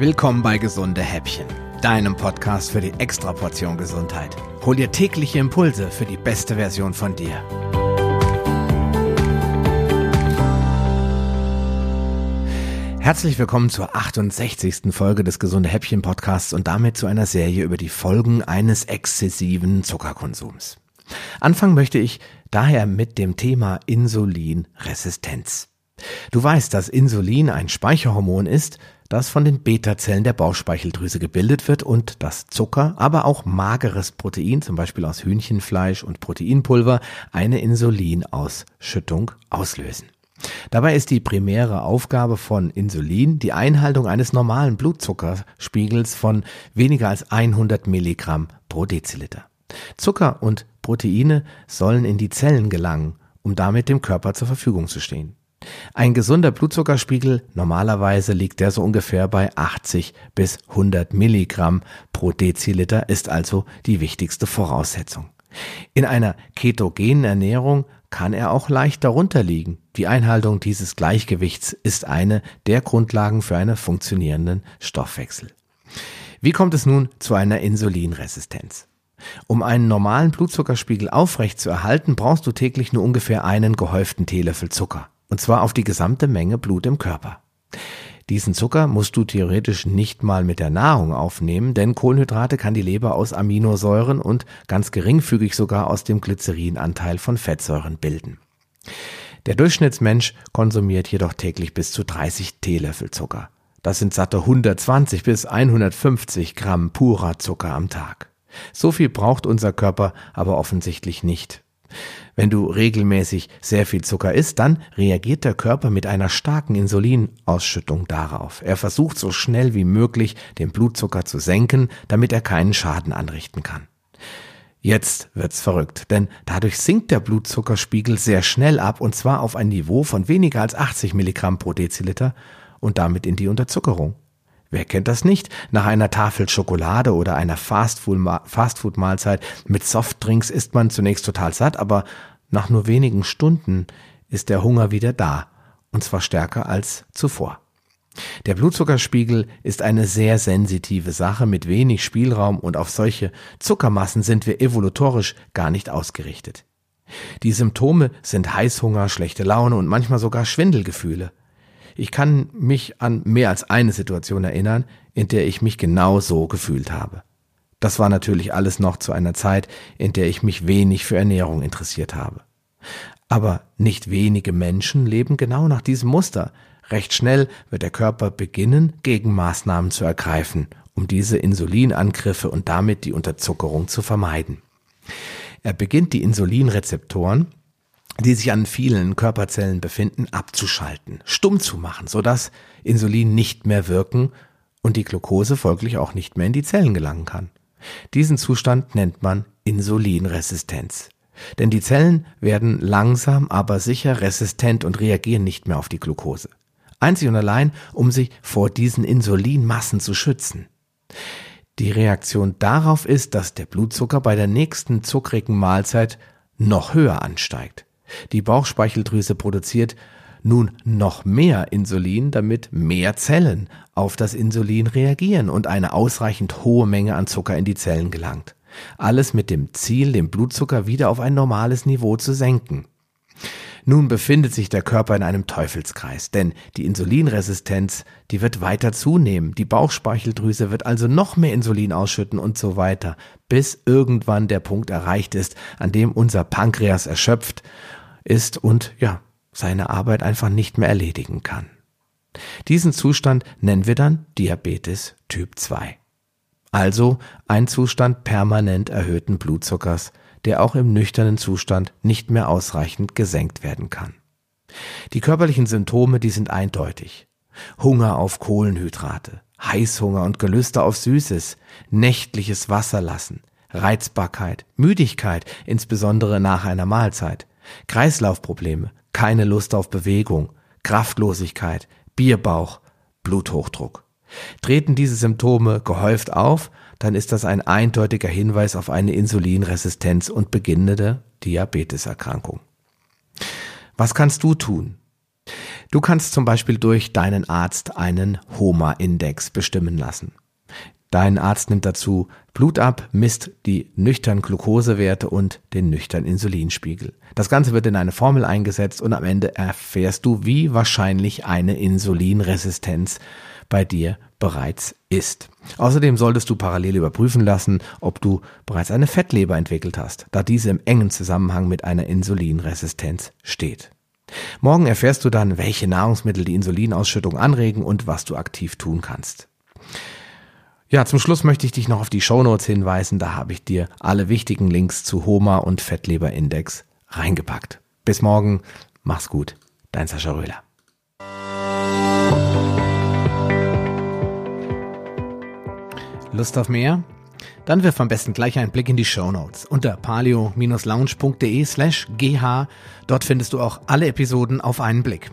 Willkommen bei Gesunde Häppchen, deinem Podcast für die Extraportion Gesundheit. Hol dir tägliche Impulse für die beste Version von dir. Herzlich willkommen zur 68. Folge des Gesunde Häppchen Podcasts und damit zu einer Serie über die Folgen eines exzessiven Zuckerkonsums. Anfangen möchte ich daher mit dem Thema Insulinresistenz. Du weißt, dass Insulin ein Speicherhormon ist, das von den Beta-Zellen der Bauchspeicheldrüse gebildet wird und das Zucker, aber auch mageres Protein, zum Beispiel aus Hühnchenfleisch und Proteinpulver, eine Insulinausschüttung auslösen. Dabei ist die primäre Aufgabe von Insulin die Einhaltung eines normalen Blutzuckerspiegels von weniger als 100 Milligramm pro Deziliter. Zucker und Proteine sollen in die Zellen gelangen, um damit dem Körper zur Verfügung zu stehen. Ein gesunder Blutzuckerspiegel, normalerweise liegt der so ungefähr bei 80 bis 100 Milligramm pro Deziliter, ist also die wichtigste Voraussetzung. In einer ketogenen Ernährung kann er auch leicht darunter liegen. Die Einhaltung dieses Gleichgewichts ist eine der Grundlagen für einen funktionierenden Stoffwechsel. Wie kommt es nun zu einer Insulinresistenz? Um einen normalen Blutzuckerspiegel aufrecht zu erhalten, brauchst du täglich nur ungefähr einen gehäuften Teelöffel Zucker. Und zwar auf die gesamte Menge Blut im Körper. Diesen Zucker musst du theoretisch nicht mal mit der Nahrung aufnehmen, denn Kohlenhydrate kann die Leber aus Aminosäuren und ganz geringfügig sogar aus dem Glycerinanteil von Fettsäuren bilden. Der Durchschnittsmensch konsumiert jedoch täglich bis zu 30 Teelöffel Zucker. Das sind satte 120 bis 150 Gramm purer Zucker am Tag. So viel braucht unser Körper aber offensichtlich nicht. Wenn du regelmäßig sehr viel Zucker isst, dann reagiert der Körper mit einer starken Insulinausschüttung darauf. Er versucht so schnell wie möglich den Blutzucker zu senken, damit er keinen Schaden anrichten kann. Jetzt wird's verrückt, denn dadurch sinkt der Blutzuckerspiegel sehr schnell ab und zwar auf ein Niveau von weniger als 80 Milligramm pro Deziliter und damit in die Unterzuckerung. Wer kennt das nicht? Nach einer Tafel Schokolade oder einer Fastfood-Mahlzeit mit Softdrinks ist man zunächst total satt, aber nach nur wenigen Stunden ist der Hunger wieder da, und zwar stärker als zuvor. Der Blutzuckerspiegel ist eine sehr sensitive Sache mit wenig Spielraum und auf solche Zuckermassen sind wir evolutorisch gar nicht ausgerichtet. Die Symptome sind Heißhunger, schlechte Laune und manchmal sogar Schwindelgefühle. Ich kann mich an mehr als eine Situation erinnern, in der ich mich genau so gefühlt habe. Das war natürlich alles noch zu einer Zeit, in der ich mich wenig für Ernährung interessiert habe. Aber nicht wenige Menschen leben genau nach diesem Muster. Recht schnell wird der Körper beginnen, Gegenmaßnahmen zu ergreifen, um diese Insulinangriffe und damit die Unterzuckerung zu vermeiden. Er beginnt die Insulinrezeptoren, die sich an vielen Körperzellen befinden, abzuschalten, stumm zu machen, sodass Insulin nicht mehr wirken und die Glucose folglich auch nicht mehr in die Zellen gelangen kann. Diesen Zustand nennt man Insulinresistenz. Denn die Zellen werden langsam, aber sicher resistent und reagieren nicht mehr auf die Glucose. Einzig und allein, um sich vor diesen Insulinmassen zu schützen. Die Reaktion darauf ist, dass der Blutzucker bei der nächsten zuckrigen Mahlzeit noch höher ansteigt. Die Bauchspeicheldrüse produziert nun noch mehr Insulin, damit mehr Zellen auf das Insulin reagieren und eine ausreichend hohe Menge an Zucker in die Zellen gelangt. Alles mit dem Ziel, den Blutzucker wieder auf ein normales Niveau zu senken. Nun befindet sich der Körper in einem Teufelskreis, denn die Insulinresistenz, die wird weiter zunehmen, die Bauchspeicheldrüse wird also noch mehr Insulin ausschütten und so weiter, bis irgendwann der Punkt erreicht ist, an dem unser Pankreas erschöpft ist und ja, seine Arbeit einfach nicht mehr erledigen kann. Diesen Zustand nennen wir dann Diabetes Typ 2. Also ein Zustand permanent erhöhten Blutzuckers, der auch im nüchternen Zustand nicht mehr ausreichend gesenkt werden kann. Die körperlichen Symptome, die sind eindeutig. Hunger auf Kohlenhydrate, Heißhunger und Gelüste auf Süßes, nächtliches Wasserlassen, Reizbarkeit, Müdigkeit, insbesondere nach einer Mahlzeit, Kreislaufprobleme, keine Lust auf Bewegung, Kraftlosigkeit, Bierbauch, Bluthochdruck. Treten diese Symptome gehäuft auf, dann ist das ein eindeutiger Hinweis auf eine Insulinresistenz und beginnende Diabeteserkrankung. Was kannst du tun? Du kannst zum Beispiel durch deinen Arzt einen HOMA-Index bestimmen lassen. Dein Arzt nimmt dazu Blut ab, misst die nüchtern Glukosewerte und den nüchtern Insulinspiegel. Das Ganze wird in eine Formel eingesetzt und am Ende erfährst du, wie wahrscheinlich eine Insulinresistenz bei dir bereits ist. Außerdem solltest du parallel überprüfen lassen, ob du bereits eine Fettleber entwickelt hast, da diese im engen Zusammenhang mit einer Insulinresistenz steht. Morgen erfährst du dann, welche Nahrungsmittel die Insulinausschüttung anregen und was du aktiv tun kannst. Ja, zum Schluss möchte ich dich noch auf die Shownotes hinweisen. Da habe ich dir alle wichtigen Links zu Homa und Fettleberindex reingepackt. Bis morgen. Mach's gut. Dein Sascha Röhler. Lust auf mehr? Dann wirf am besten gleich einen Blick in die Shownotes unter palio-lounge.de slash gh. Dort findest du auch alle Episoden auf einen Blick.